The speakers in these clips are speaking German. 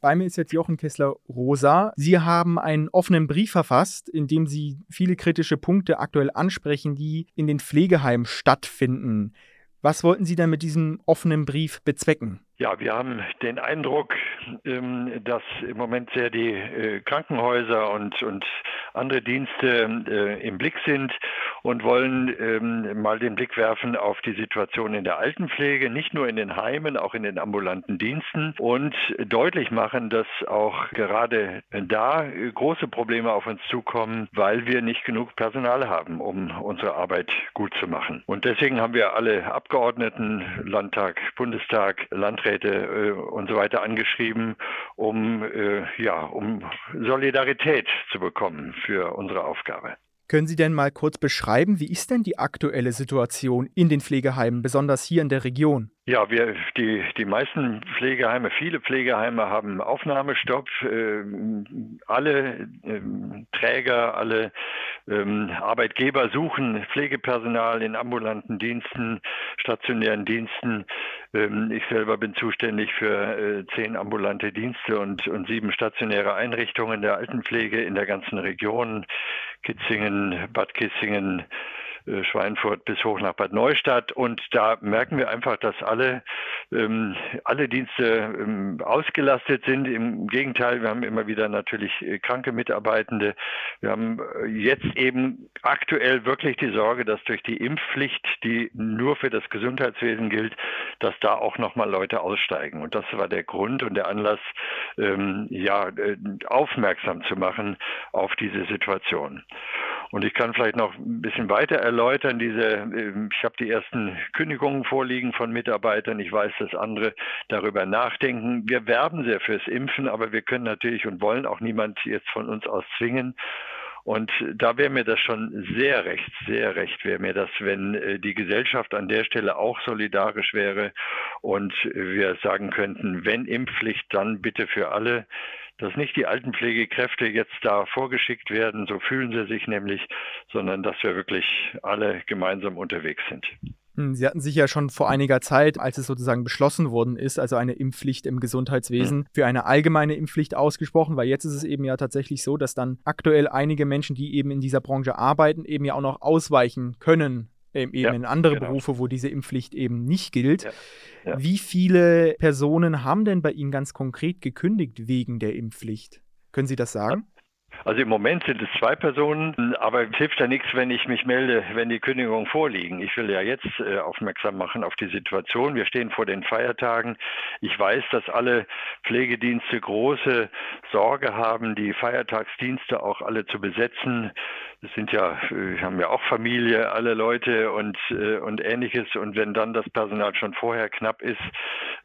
Bei mir ist jetzt Jochen Kessler-Rosa. Sie haben einen offenen Brief verfasst, in dem Sie viele kritische Punkte aktuell ansprechen, die in den Pflegeheimen stattfinden. Was wollten Sie denn mit diesem offenen Brief bezwecken? Ja, wir haben den Eindruck, ähm, dass im Moment sehr die äh, Krankenhäuser und, und andere Dienste äh, im Blick sind und wollen ähm, mal den Blick werfen auf die Situation in der Altenpflege, nicht nur in den Heimen, auch in den ambulanten Diensten und deutlich machen, dass auch gerade da große Probleme auf uns zukommen, weil wir nicht genug Personal haben, um unsere Arbeit gut zu machen. Und deswegen haben wir alle Abgeordneten, Landtag, Bundestag, Landräte, Landräte äh, und so weiter angeschrieben, um, äh, ja, um Solidarität zu bekommen für unsere Aufgabe. Können Sie denn mal kurz beschreiben, wie ist denn die aktuelle Situation in den Pflegeheimen, besonders hier in der Region? Ja, wir, die, die meisten Pflegeheime, viele Pflegeheime haben Aufnahmestopp. Äh, alle äh, Träger, alle ähm, Arbeitgeber suchen Pflegepersonal in ambulanten Diensten, stationären Diensten. Ähm, ich selber bin zuständig für äh, zehn ambulante Dienste und, und sieben stationäre Einrichtungen der Altenpflege in der ganzen Region. Kitzingen, Bad Kissingen, äh, Schweinfurt bis hoch nach Bad Neustadt. Und da merken wir einfach, dass alle, ähm, alle Dienste ähm, ausgelastet sind. Im Gegenteil, wir haben immer wieder natürlich äh, kranke Mitarbeitende. Wir haben äh, jetzt eben aktuell wirklich die Sorge, dass durch die Impfpflicht, die nur für das Gesundheitswesen gilt, dass da auch nochmal Leute aussteigen. Und das war der Grund und der Anlass, ähm, ja, aufmerksam zu machen auf diese Situation. Und ich kann vielleicht noch ein bisschen weiter erläutern. Diese, ähm, ich habe die ersten Kündigungen vorliegen von Mitarbeitern. Ich weiß, dass andere darüber nachdenken. Wir werben sehr fürs Impfen, aber wir können natürlich und wollen auch niemand jetzt von uns aus zwingen. Und da wäre mir das schon sehr recht, sehr recht wäre mir das, wenn äh, die Gesellschaft an der Stelle auch solidarisch wäre und wir sagen könnten, wenn Impfpflicht, dann bitte für alle dass nicht die Altenpflegekräfte jetzt da vorgeschickt werden, so fühlen sie sich nämlich, sondern dass wir wirklich alle gemeinsam unterwegs sind. Hm, sie hatten sich ja schon vor einiger Zeit, als es sozusagen beschlossen worden ist, also eine Impfpflicht im Gesundheitswesen, mhm. für eine allgemeine Impfpflicht ausgesprochen, weil jetzt ist es eben ja tatsächlich so, dass dann aktuell einige Menschen, die eben in dieser Branche arbeiten, eben ja auch noch ausweichen können eben ja, in andere genau. Berufe, wo diese Impfpflicht eben nicht gilt. Ja, ja. Wie viele Personen haben denn bei Ihnen ganz konkret gekündigt wegen der Impfpflicht? Können Sie das sagen? Also im Moment sind es zwei Personen, aber es hilft ja nichts, wenn ich mich melde, wenn die Kündigungen vorliegen. Ich will ja jetzt äh, aufmerksam machen auf die Situation. Wir stehen vor den Feiertagen. Ich weiß, dass alle Pflegedienste große Sorge haben, die Feiertagsdienste auch alle zu besetzen. Es sind ja, wir haben ja auch Familie, alle Leute und, äh, und ähnliches. Und wenn dann das Personal schon vorher knapp ist,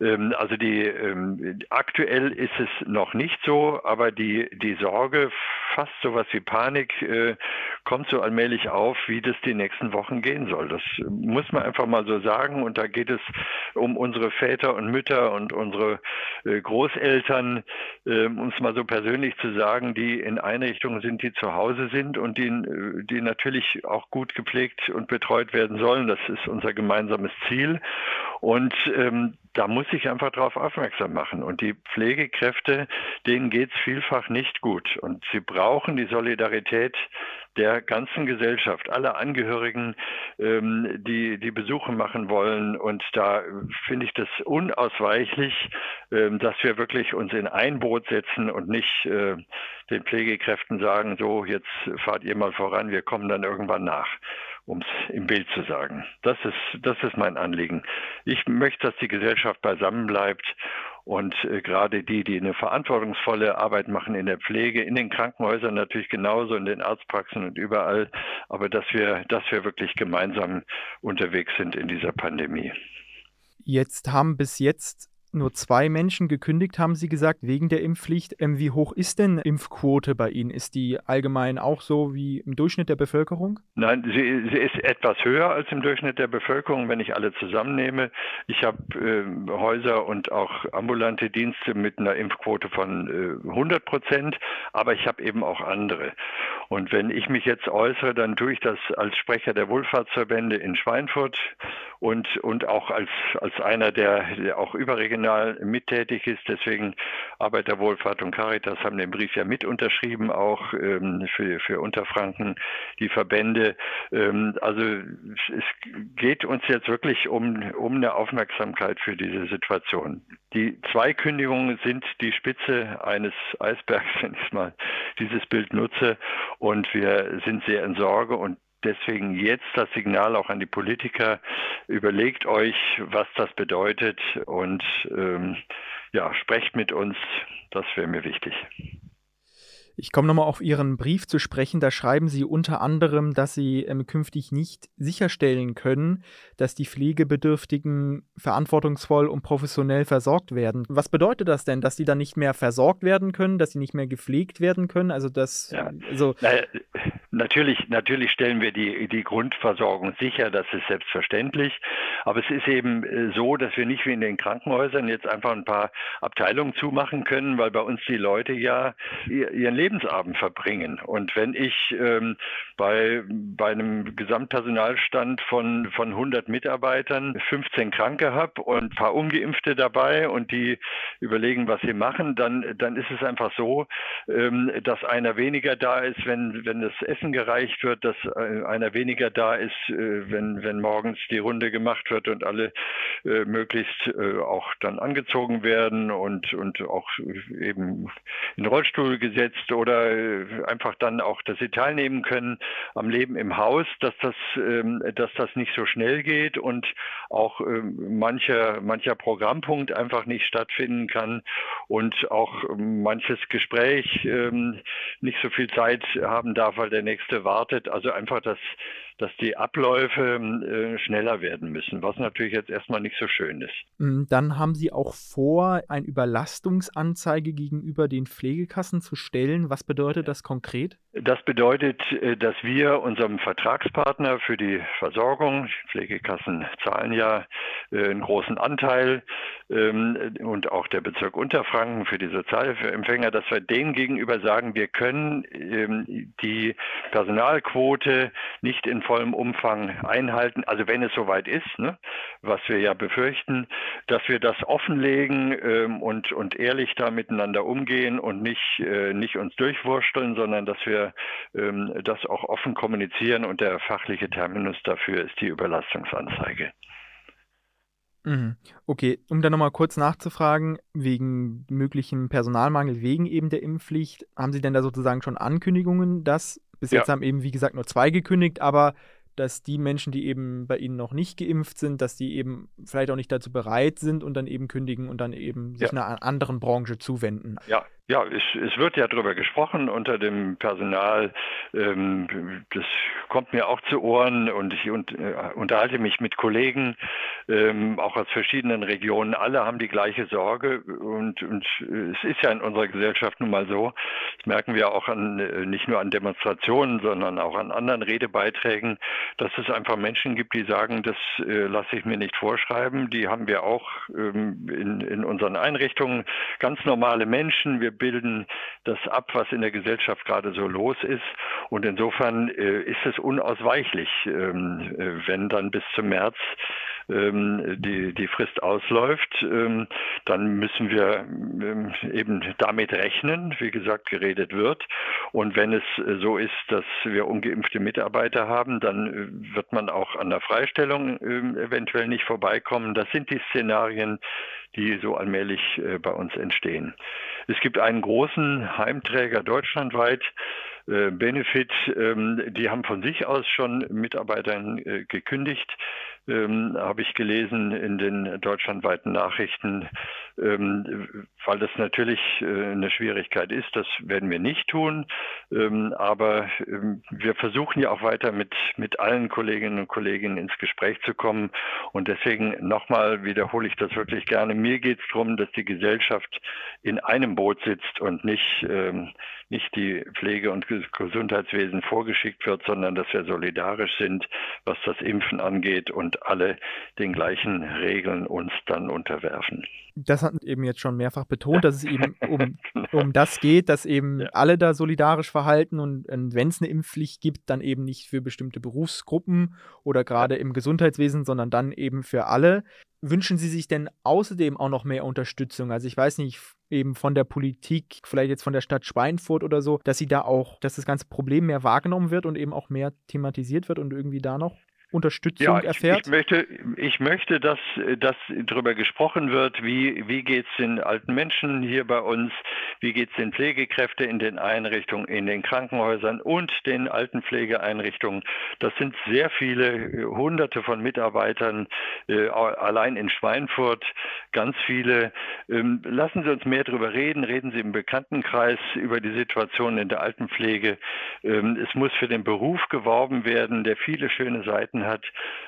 ähm, also die, ähm, aktuell ist es noch nicht so, aber die, die Sorge fast sowas wie Panik äh, kommt so allmählich auf, wie das die nächsten Wochen gehen soll. Das muss man einfach mal so sagen. Und da geht es um unsere Väter und Mütter und unsere äh, Großeltern, äh, um es mal so persönlich zu sagen, die in Einrichtungen sind, die zu Hause sind und die, äh, die natürlich auch gut gepflegt und betreut werden sollen. Das ist unser gemeinsames Ziel. Und ähm, da muss ich einfach darauf aufmerksam machen. Und die Pflegekräfte, denen geht es vielfach nicht gut. Und sie brauchen die Solidarität der ganzen Gesellschaft, aller Angehörigen, ähm, die die Besuche machen wollen. Und da finde ich das unausweichlich, ähm, dass wir wirklich uns in ein Boot setzen und nicht äh, den Pflegekräften sagen, so, jetzt fahrt ihr mal voran, wir kommen dann irgendwann nach um es im Bild zu sagen. Das ist, das ist mein Anliegen. Ich möchte, dass die Gesellschaft beisammen bleibt und äh, gerade die, die eine verantwortungsvolle Arbeit machen in der Pflege, in den Krankenhäusern natürlich genauso, in den Arztpraxen und überall, aber dass wir, dass wir wirklich gemeinsam unterwegs sind in dieser Pandemie. Jetzt haben bis jetzt nur zwei Menschen gekündigt, haben Sie gesagt, wegen der Impfpflicht. Ähm, wie hoch ist denn Impfquote bei Ihnen? Ist die allgemein auch so wie im Durchschnitt der Bevölkerung? Nein, sie, sie ist etwas höher als im Durchschnitt der Bevölkerung, wenn ich alle zusammennehme. Ich habe äh, Häuser und auch ambulante Dienste mit einer Impfquote von äh, 100 Prozent, aber ich habe eben auch andere. Und wenn ich mich jetzt äußere, dann tue ich das als Sprecher der Wohlfahrtsverbände in Schweinfurt und, und auch als, als einer, der, der auch überregional Pflegepersonal mittätig ist. Deswegen Arbeiterwohlfahrt und Caritas haben den Brief ja mit unterschrieben, auch ähm, für, für Unterfranken, die Verbände. Ähm, also es geht uns jetzt wirklich um, um eine Aufmerksamkeit für diese Situation. Die zwei Kündigungen sind die Spitze eines Eisbergs, wenn ich mal dieses Bild nutze. Und wir sind sehr in Sorge und deswegen jetzt das Signal auch an die Politiker, überlegt euch, was das bedeutet und ähm, ja, sprecht mit uns, das wäre mir wichtig. Ich komme nochmal auf Ihren Brief zu sprechen. Da schreiben Sie unter anderem, dass Sie ähm, künftig nicht sicherstellen können, dass die Pflegebedürftigen verantwortungsvoll und professionell versorgt werden. Was bedeutet das denn, dass sie dann nicht mehr versorgt werden können, dass sie nicht mehr gepflegt werden können? Also das, ja. also naja, natürlich, natürlich stellen wir die, die Grundversorgung sicher, das ist selbstverständlich. Aber es ist eben äh, so, dass wir nicht wie in den Krankenhäusern jetzt einfach ein paar Abteilungen zumachen können, weil bei uns die Leute ja ihren Lebensabend verbringen. Und wenn ich ähm, bei, bei einem Gesamtpersonalstand von, von 100 Mitarbeitern 15 Kranke habe und ein paar Ungeimpfte dabei und die überlegen, was sie machen, dann, dann ist es einfach so, ähm, dass einer weniger da ist, wenn, wenn das Essen gereicht wird, dass äh, einer weniger da ist, äh, wenn, wenn morgens die Runde gemacht wird und alle äh, möglichst auch dann angezogen werden und, und auch eben in den Rollstuhl gesetzt oder einfach dann auch, dass sie teilnehmen können am Leben im Haus, dass das, ähm, dass das nicht so schnell geht und auch ähm, mancher, mancher Programmpunkt einfach nicht stattfinden kann und auch ähm, manches Gespräch nicht so viel Zeit haben darf, weil der nächste wartet. Also einfach das dass die Abläufe äh, schneller werden müssen, was natürlich jetzt erstmal nicht so schön ist. Mm, dann haben Sie auch vor, eine Überlastungsanzeige gegenüber den Pflegekassen zu stellen. Was bedeutet das konkret? Das bedeutet, äh, dass wir unserem Vertragspartner für die Versorgung, Pflegekassen zahlen ja äh, einen großen Anteil ähm, und auch der Bezirk Unterfranken für die Sozialhilfeempfänger, dass wir denen gegenüber sagen, wir können ähm, die Personalquote nicht in vollem Umfang einhalten. Also wenn es soweit ist, ne, was wir ja befürchten, dass wir das offenlegen ähm, und, und ehrlich da miteinander umgehen und nicht, äh, nicht uns durchwursteln, sondern dass wir ähm, das auch offen kommunizieren und der fachliche Terminus dafür ist die Überlastungsanzeige. Mhm. Okay, um da nochmal kurz nachzufragen, wegen möglichem Personalmangel, wegen eben der Impfpflicht, haben Sie denn da sozusagen schon Ankündigungen, dass bis ja. jetzt haben eben, wie gesagt, nur zwei gekündigt, aber dass die Menschen, die eben bei ihnen noch nicht geimpft sind, dass die eben vielleicht auch nicht dazu bereit sind und dann eben kündigen und dann eben sich ja. einer anderen Branche zuwenden. Ja, ja, es, es wird ja darüber gesprochen unter dem Personal. Ähm, das kommt mir auch zu Ohren und ich und, äh, unterhalte mich mit Kollegen, ähm, auch aus verschiedenen Regionen. Alle haben die gleiche Sorge und, und es ist ja in unserer Gesellschaft nun mal so. Das merken wir auch an, äh, nicht nur an Demonstrationen, sondern auch an anderen Redebeiträgen, dass es einfach Menschen gibt, die sagen, das äh, lasse ich mir nicht vorschreiben. Die haben wir auch ähm, in, in unseren Einrichtungen. Ganz normale Menschen. Wir bilden das ab, was in der Gesellschaft gerade so los ist. Und insofern äh, ist es unausweichlich, ähm, äh, wenn dann bis zum März ähm, die, die Frist ausläuft, ähm, dann müssen wir ähm, eben damit rechnen, wie gesagt, geredet wird. Und wenn es äh, so ist, dass wir ungeimpfte Mitarbeiter haben, dann äh, wird man auch an der Freistellung ähm, eventuell nicht vorbeikommen. Das sind die Szenarien, die so allmählich äh, bei uns entstehen. Es gibt einen großen Heimträger deutschlandweit, Benefit, ähm, die haben von sich aus schon Mitarbeitern gekündigt ähm, habe ich gelesen in den deutschlandweiten Nachrichten, weil das natürlich äh, eine Schwierigkeit ist. Das werden wir nicht tun. Ähm, aber ähm, wir versuchen ja auch weiter mit, mit allen Kolleginnen und Kollegen ins Gespräch zu kommen. Und deswegen nochmal wiederhole ich das wirklich gerne. Mir geht es darum, dass die Gesellschaft in einem Boot sitzt und nicht, ähm, nicht die Pflege- und Gesundheitswesen vorgeschickt wird, sondern dass wir solidarisch sind, was das Impfen angeht und alle den gleichen Regeln uns dann unterwerfen. Das hat eben jetzt schon mehrfach betont, dass es eben um, um das geht, dass eben ja. alle da solidarisch verhalten und, und wenn es eine Impfpflicht gibt, dann eben nicht für bestimmte Berufsgruppen oder gerade im Gesundheitswesen, sondern dann eben für alle. Wünschen Sie sich denn außerdem auch noch mehr Unterstützung? Also ich weiß nicht, eben von der Politik, vielleicht jetzt von der Stadt Schweinfurt oder so, dass sie da auch, dass das ganze Problem mehr wahrgenommen wird und eben auch mehr thematisiert wird und irgendwie da noch Unterstützung ja, ich, erfährt? Ich möchte, ich möchte, dass, dass darüber gesprochen wird, wie, wie geht es den alten Menschen hier bei uns, wie geht es den Pflegekräften in den Einrichtungen, in den Krankenhäusern und den Altenpflegeeinrichtungen. Das sind sehr viele, hunderte von Mitarbeitern, äh, allein in Schweinfurt, ganz viele. Ähm, lassen Sie uns mehr darüber reden, reden Sie im Bekanntenkreis über die Situation in der Altenpflege. Ähm, es muss für den Beruf geworben werden, der viele schöne Seiten hat.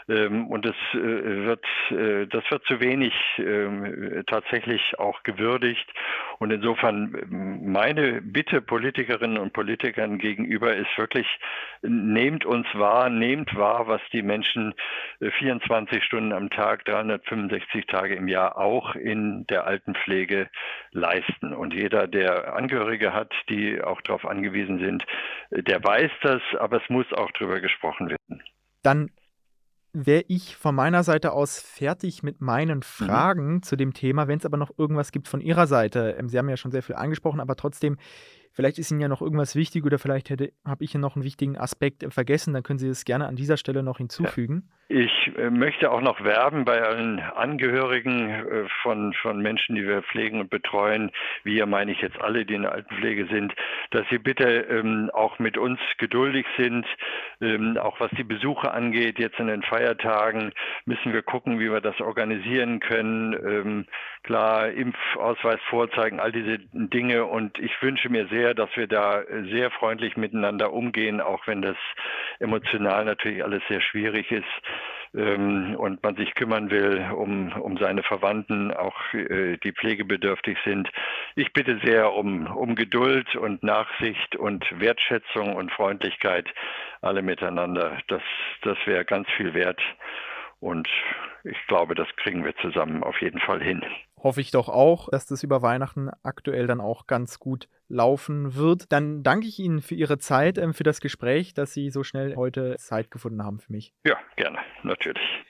Ähm, und es äh, wird, äh, das wird zu wenig ähm, tatsächlich auch gewürdigt. Und insofern ähm, meine Bitte Politikerinnen und Politikern gegenüber ist wirklich, nehmt uns wahr, nehmt wahr, was die Menschen 24 äh, Stunden am Tag, 365 Tage im Jahr auch in der Altenpflege leisten. Und jeder, der Angehörige hat, die auch darauf angewiesen sind, der weiß das, aber es muss auch darüber gesprochen werden. Dann wäre ich von meiner Seite aus fertig mit meinen mhm. Fragen mhm. zu dem Thema. Wenn es aber noch irgendwas gibt von Ihrer Seite, ähm, Sie haben ja schon sehr viel angesprochen, aber trotzdem Vielleicht ist Ihnen ja noch irgendwas wichtig oder vielleicht habe ich hier noch einen wichtigen Aspekt äh, vergessen, dann können Sie das gerne an dieser Stelle noch hinzufügen. Ich äh, möchte auch noch werben bei allen Angehörigen äh, von, von Menschen, die wir pflegen und betreuen, wir meine ich jetzt alle, die in der Altenpflege sind, dass sie bitte ähm, auch mit uns geduldig sind, ähm, auch was die Besuche angeht. Jetzt in den Feiertagen müssen wir gucken, wie wir das organisieren können. Ähm, klar, Impfausweis vorzeigen, all diese Dinge. Und ich wünsche mir sehr, dass wir da sehr freundlich miteinander umgehen, auch wenn das emotional natürlich alles sehr schwierig ist ähm, und man sich kümmern will um, um seine Verwandten, auch äh, die pflegebedürftig sind. Ich bitte sehr um, um Geduld und Nachsicht und Wertschätzung und Freundlichkeit alle miteinander. Das, das wäre ganz viel wert. Und ich glaube, das kriegen wir zusammen auf jeden Fall hin. Hoffe ich doch auch, dass das über Weihnachten aktuell dann auch ganz gut laufen wird. Dann danke ich Ihnen für Ihre Zeit, ähm, für das Gespräch, dass Sie so schnell heute Zeit gefunden haben für mich. Ja, gerne, natürlich.